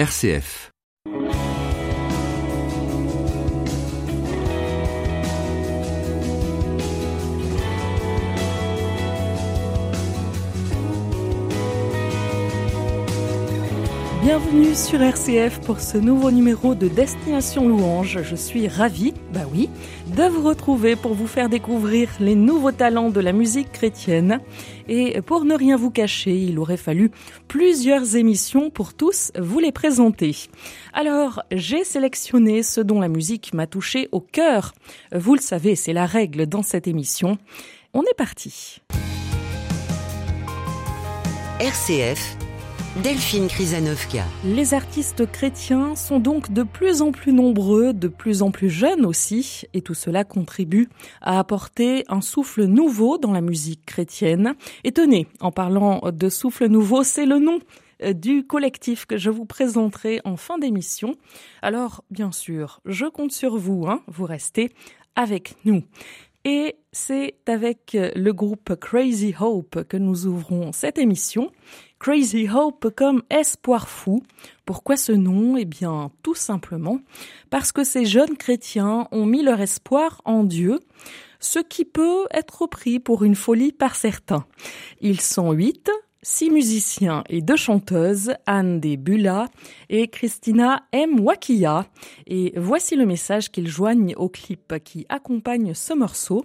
RCF. Bienvenue sur RCF pour ce nouveau numéro de Destination Louange. Je suis ravie, bah oui, de vous retrouver pour vous faire découvrir les nouveaux talents de la musique chrétienne. Et pour ne rien vous cacher, il aurait fallu plusieurs émissions pour tous vous les présenter. Alors, j'ai sélectionné ce dont la musique m'a touché au cœur. Vous le savez, c'est la règle dans cette émission. On est parti. RCF Delphine Krizanovka. Les artistes chrétiens sont donc de plus en plus nombreux, de plus en plus jeunes aussi, et tout cela contribue à apporter un souffle nouveau dans la musique chrétienne. Et tenez, en parlant de souffle nouveau, c'est le nom euh, du collectif que je vous présenterai en fin d'émission. Alors, bien sûr, je compte sur vous, hein, vous restez avec nous. Et c'est avec le groupe Crazy Hope que nous ouvrons cette émission. Crazy Hope comme espoir fou. Pourquoi ce nom? Eh bien, tout simplement parce que ces jeunes chrétiens ont mis leur espoir en Dieu, ce qui peut être pris pour une folie par certains. Ils sont huit, six musiciens et deux chanteuses, Anne Desbula et Christina M. Wakia. Et voici le message qu'ils joignent au clip qui accompagne ce morceau.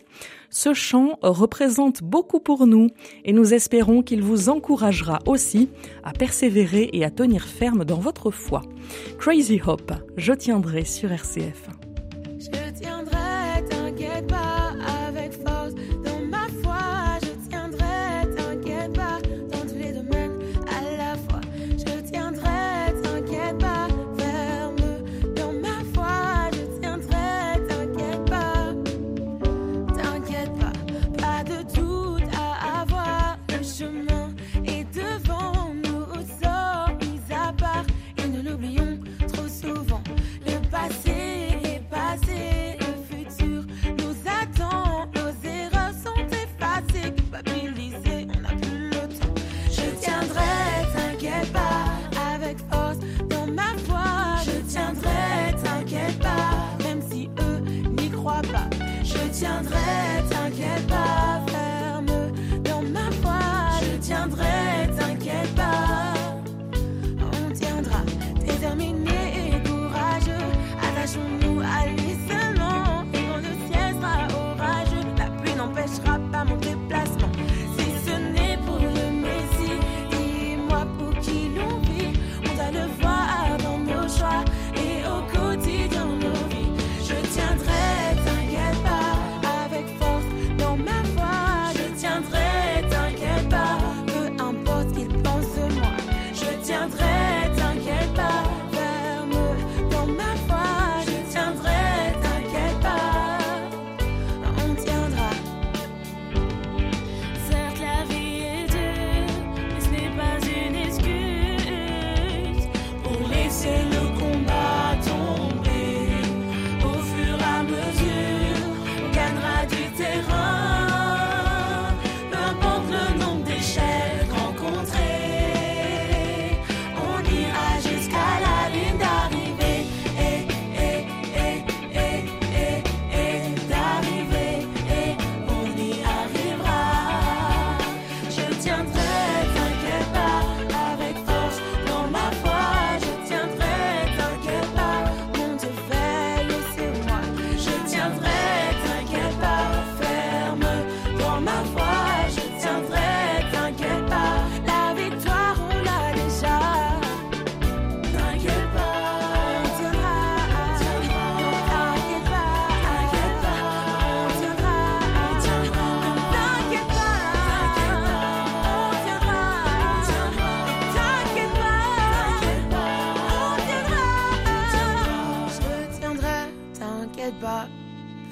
Ce chant représente beaucoup pour nous et nous espérons qu'il vous encouragera aussi à persévérer et à tenir ferme dans votre foi. Crazy Hope, je tiendrai sur RCF.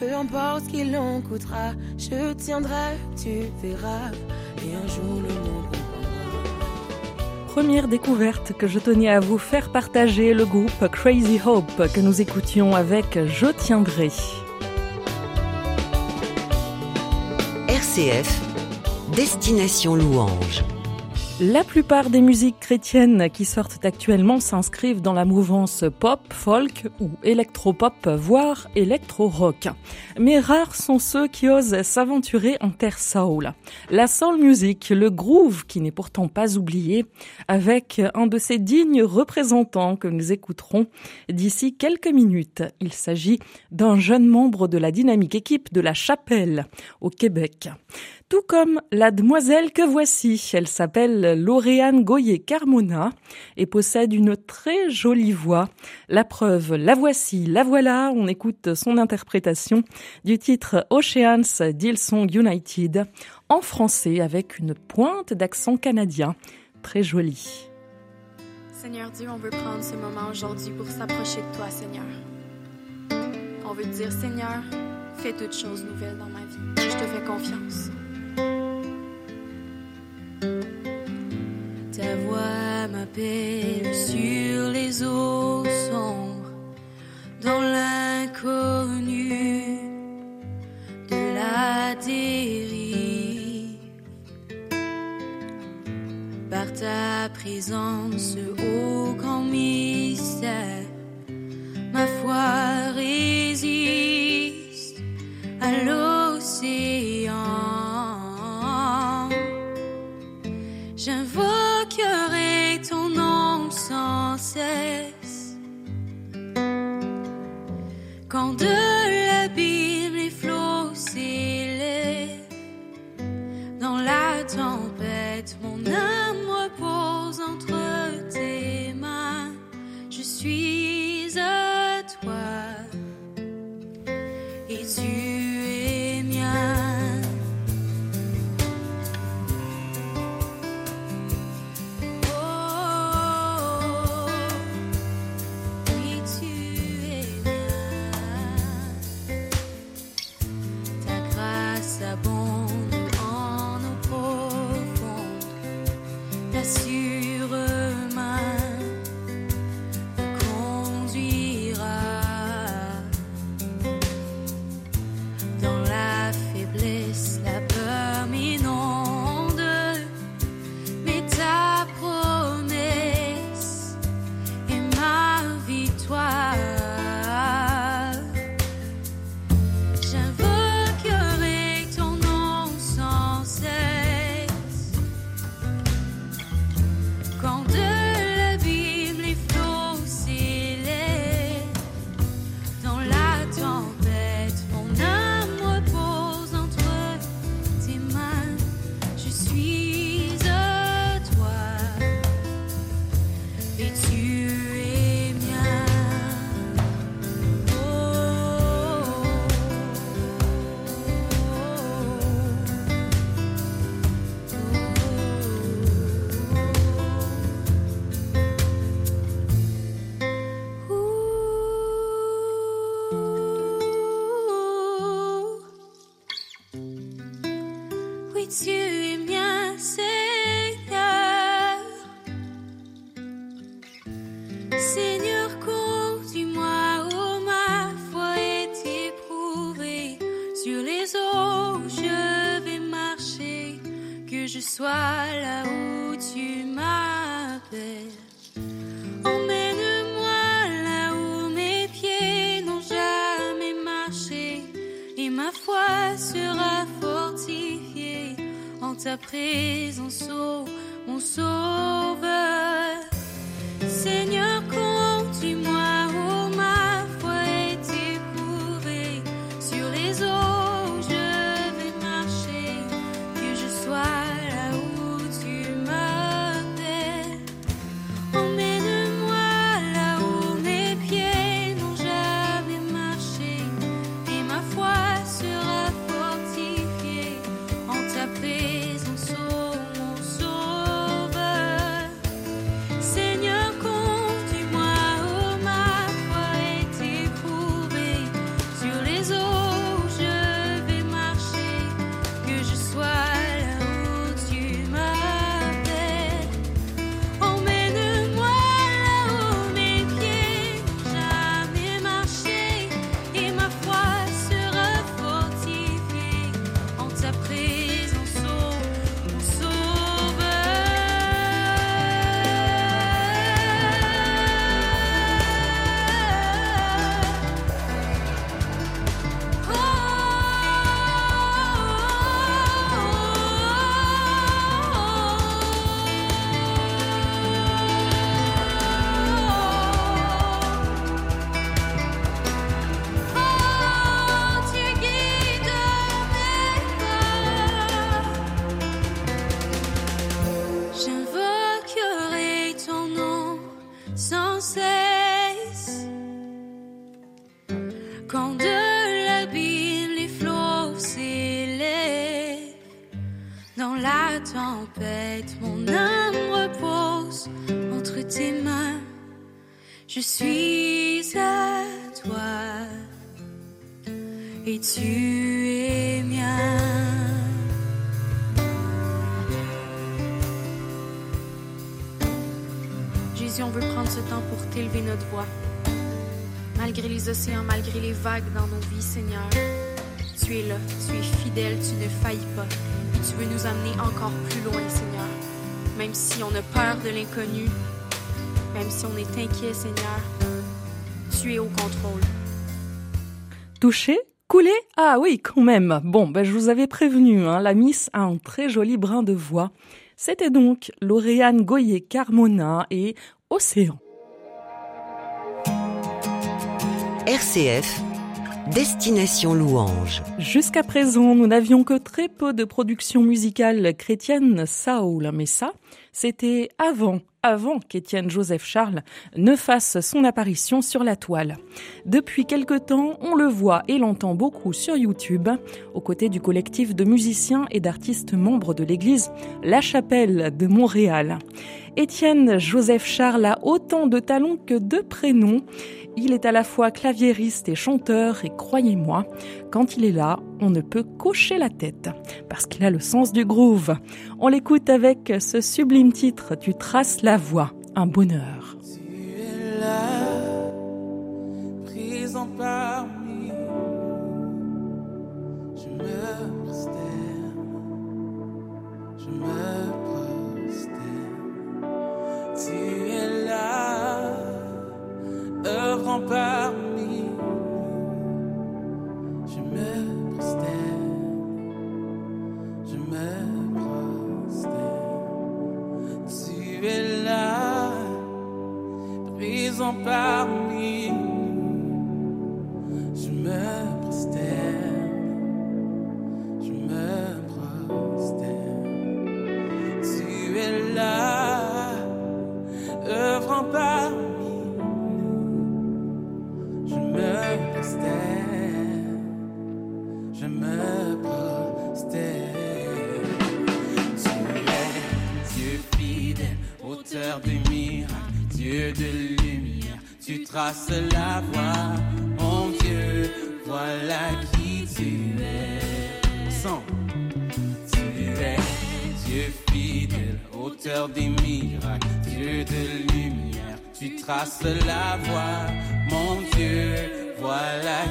Peu importe ce qu'il en coûtera, je tiendrai, tu verras. Et un jour le monde comprendra. Première découverte que je tenais à vous faire partager, le groupe Crazy Hope que nous écoutions avec Je tiendrai. RCF Destination Louange. La plupart des musiques chrétiennes qui sortent actuellement s'inscrivent dans la mouvance pop, folk ou électropop, voire électro-rock. Mais rares sont ceux qui osent s'aventurer en terre soul. La soul music, le groove qui n'est pourtant pas oublié, avec un de ses dignes représentants que nous écouterons d'ici quelques minutes. Il s'agit d'un jeune membre de la dynamique équipe de la Chapelle au Québec tout comme la demoiselle que voici. Elle s'appelle Lauriane Goyer-Carmona et possède une très jolie voix. La preuve, la voici, la voilà. On écoute son interprétation du titre Oceans d'Hillsong United en français avec une pointe d'accent canadien. Très jolie. Seigneur Dieu, on veut prendre ce moment aujourd'hui pour s'approcher de toi, Seigneur. On veut te dire, Seigneur, fais toutes choses nouvelles dans ma vie. Je te fais confiance. Ta voix m'appelle sur les eaux sombres, dans l'inconnu de la dérive. Par ta présence au grand mystère, ma foi résiste Je suis à toi et tu es mien. Jésus, on veut prendre ce temps pour t'élever notre voix. Malgré les océans, malgré les vagues dans nos vies, Seigneur, tu es là, tu es fidèle, tu ne faillis pas. Tu veux nous amener encore plus loin, Seigneur. Même si on a peur de l'inconnu, même si on est inquiet, Seigneur, tu es au contrôle. Touché? Coulé? Ah oui, quand même. Bon, ben, je vous avais prévenu, hein, la Miss a un très joli brin de voix. C'était donc Lauriane Goyer Carmona et Océan. RCF, Destination Louange. Jusqu'à présent, nous n'avions que très peu de productions musicales chrétiennes Saoul, mais ça, c'était avant, avant qu'Étienne Joseph Charles ne fasse son apparition sur la toile. Depuis quelque temps, on le voit et l'entend beaucoup sur YouTube, aux côtés du collectif de musiciens et d'artistes membres de l'église La Chapelle de Montréal. Étienne Joseph Charles a autant de talents que de prénoms. Il est à la fois claviériste et chanteur et croyez-moi, quand il est là, on ne peut cocher la tête parce qu'il a le sens du groove. On l'écoute avec ce sublime titre Tu traces la voie, un bonheur. Tu es là, présent parmi. Je me prosterne, je me prosterne. Tu es là, œuvrant parmi présent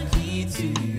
voilà qui tu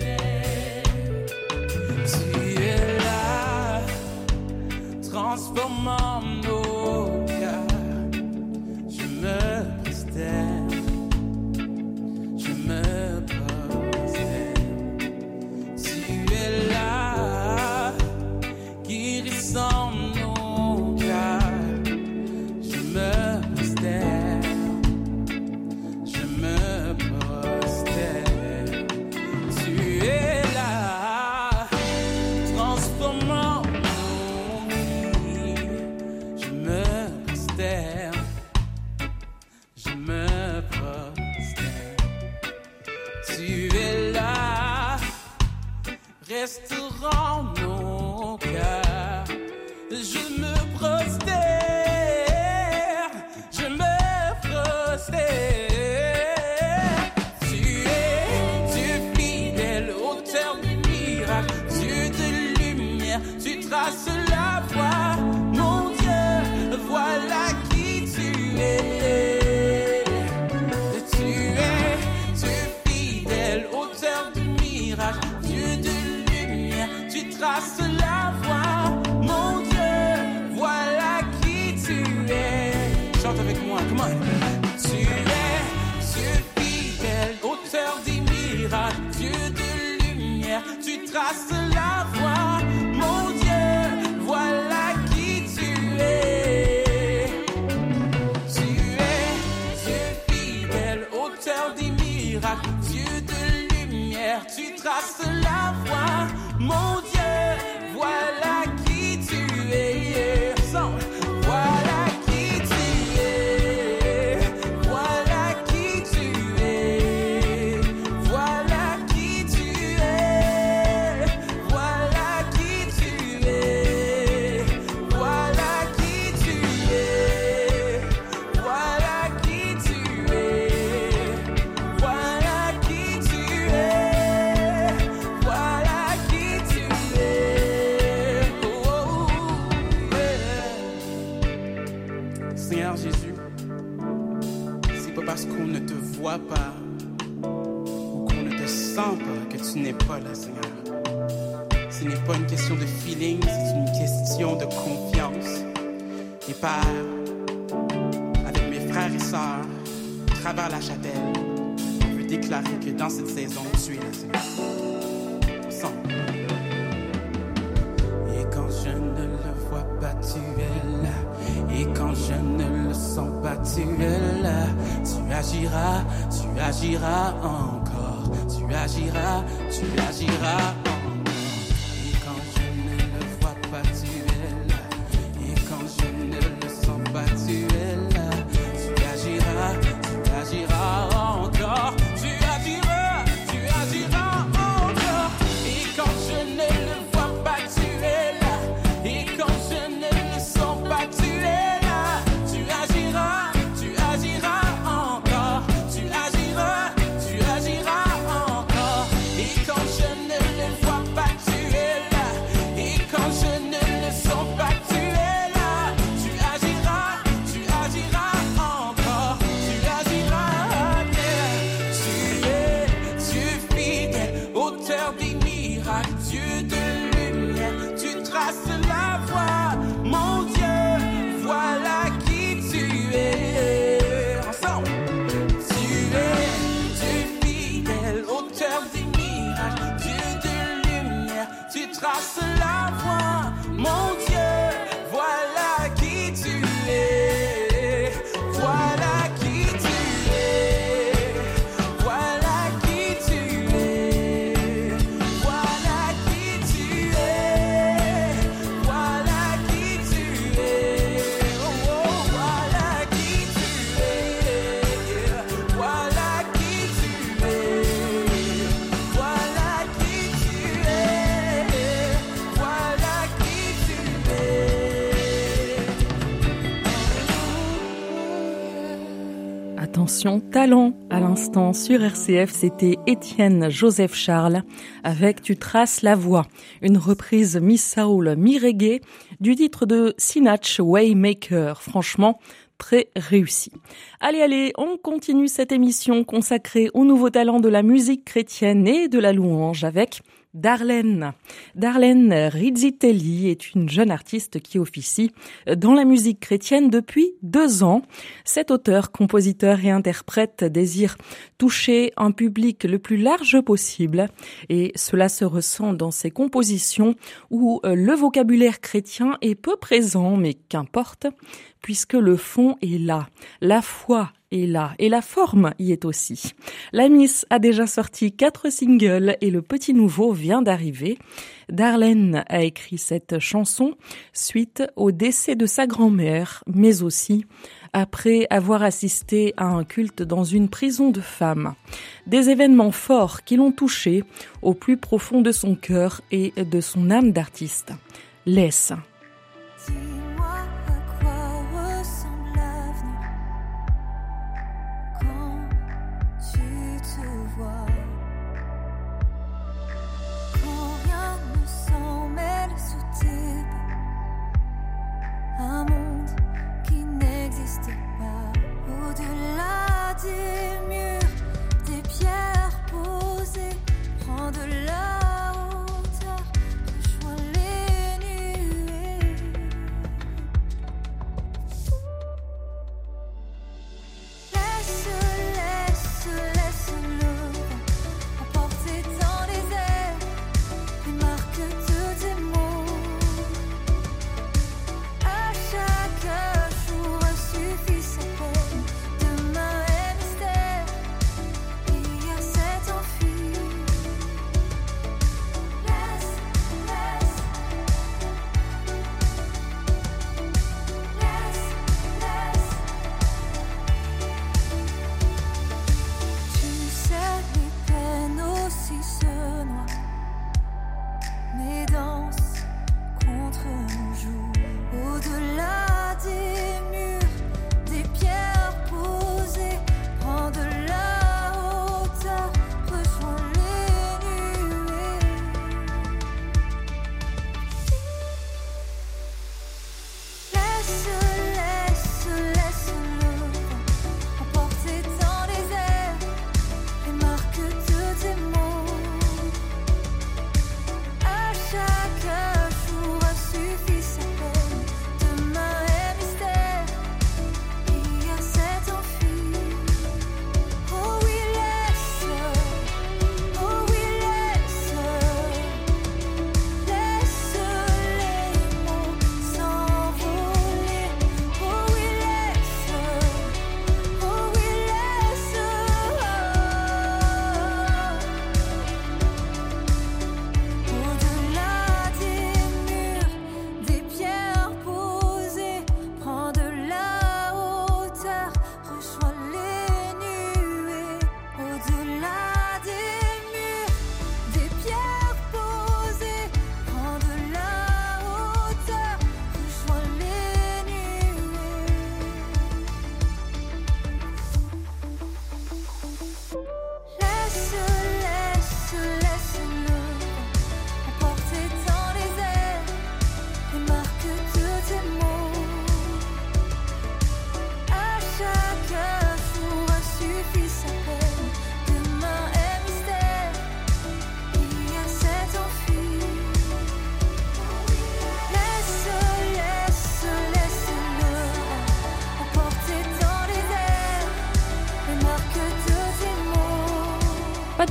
déclarer que dans cette saison, tu es là, Seigneur. Ensemble. Et quand je ne le vois pas, tu es là. Et quand je ne le sens pas, tu es là. Tu agiras, tu agiras encore. Tu agiras, tu agiras talent à l'instant sur RCF, c'était Étienne Joseph Charles avec Tu traces la voie, une reprise Miss Saoul mi-reggae du titre de Sinach Waymaker. Franchement, très réussi. Allez, allez, on continue cette émission consacrée aux nouveaux talents de la musique chrétienne et de la louange avec Darlene. Darlene Rizzitelli est une jeune artiste qui officie dans la musique chrétienne depuis deux ans. Cet auteur, compositeur et interprète désire toucher un public le plus large possible et cela se ressent dans ses compositions où le vocabulaire chrétien est peu présent, mais qu'importe, puisque le fond est là. La foi là et la forme y est aussi. La Miss a déjà sorti quatre singles et le petit nouveau vient d'arriver. Darlene a écrit cette chanson suite au décès de sa grand-mère, mais aussi après avoir assisté à un culte dans une prison de femmes. Des événements forts qui l'ont touché au plus profond de son cœur et de son âme d'artiste. Laisse.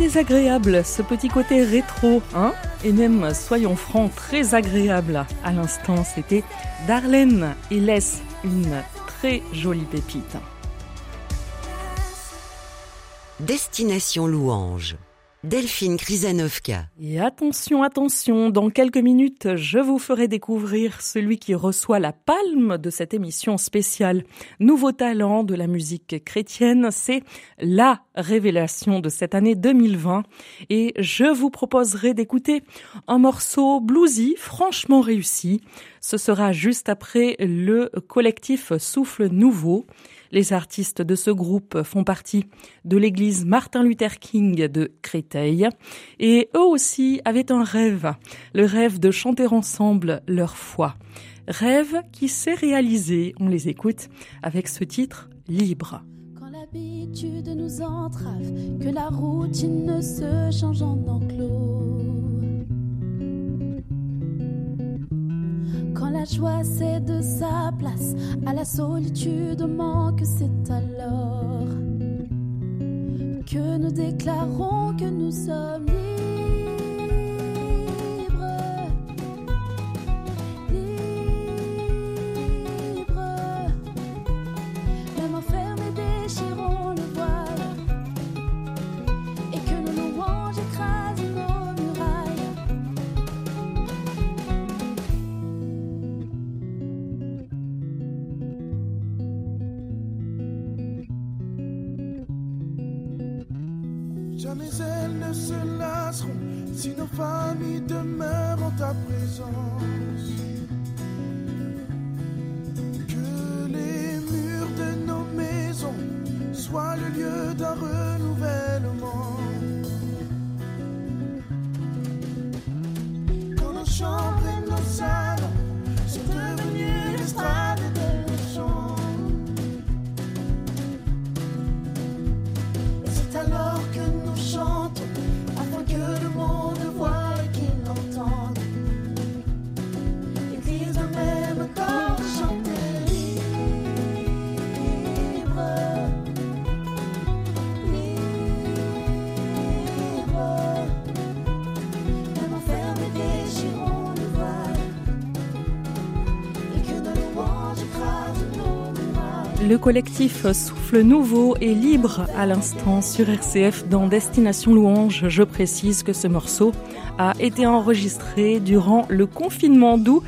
Désagréable ce petit côté rétro, hein? Et même, soyons francs, très agréable. À l'instant, c'était Darlene et laisse une très jolie pépite. Destination Louange. Delphine Krizanovka. Et attention, attention, dans quelques minutes, je vous ferai découvrir celui qui reçoit la palme de cette émission spéciale. Nouveau talent de la musique chrétienne, c'est la révélation de cette année 2020. Et je vous proposerai d'écouter un morceau bluesy, franchement réussi. Ce sera juste après le collectif Souffle Nouveau. Les artistes de ce groupe font partie de l'église Martin Luther King de Créteil et eux aussi avaient un rêve, le rêve de chanter ensemble leur foi. Rêve qui s'est réalisé, on les écoute, avec ce titre Libre. L'habitude nous entrave, que la routine se change en enclos. La joie cède sa place. À la solitude manque, c'est alors que nous déclarons que nous sommes Le collectif Souffle Nouveau est libre à l'instant sur RCF dans Destination Louange. Je précise que ce morceau a été enregistré durant le confinement, d'où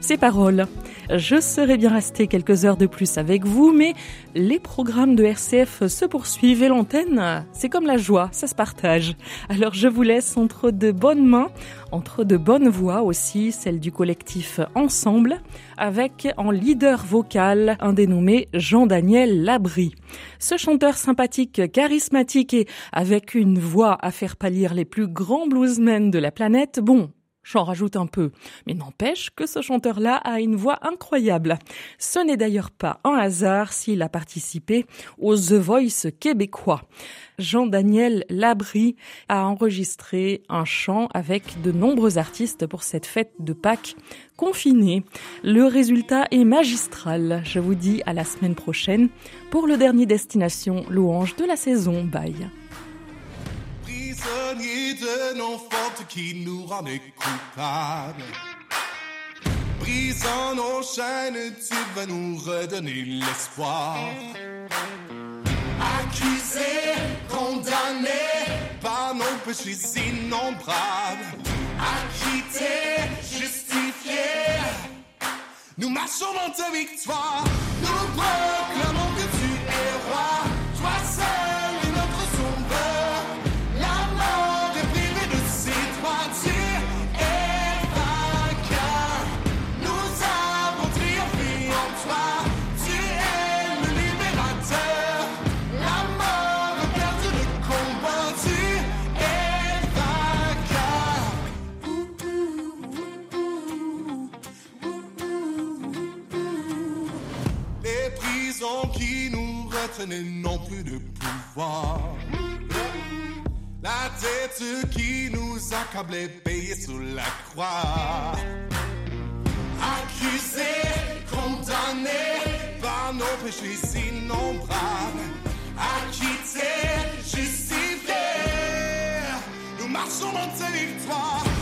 ces paroles. Je serais bien resté quelques heures de plus avec vous, mais les programmes de RCF se poursuivent et l'antenne, c'est comme la joie, ça se partage. Alors je vous laisse entre de bonnes mains, entre de bonnes voix aussi, celle du collectif Ensemble, avec en leader vocal un dénommé Jean-Daniel Labry. Ce chanteur sympathique, charismatique et avec une voix à faire pâlir les plus grands bluesmen de la planète, bon, J'en rajoute un peu. Mais n'empêche que ce chanteur-là a une voix incroyable. Ce n'est d'ailleurs pas un hasard s'il a participé au The Voice québécois. Jean-Daniel Labry a enregistré un chant avec de nombreux artistes pour cette fête de Pâques confinée. Le résultat est magistral. Je vous dis à la semaine prochaine pour le dernier destination louange de la saison. Bye de nos fautes qui nous rendent coupables. Brisant nos chaînes, tu vas nous redonner l'espoir. Accusés, condamnés par nos péchés innombrables. Acquittés, justifiés, nous marchons dans ta victoire. Nous proclamons qui nous retenait non plus de pouvoir. La tête qui nous accablait, payée sous la croix. Accusés, condamnés par nos péchés innombrables. Acquittés, justifiés, nous marchons dans tes victoires.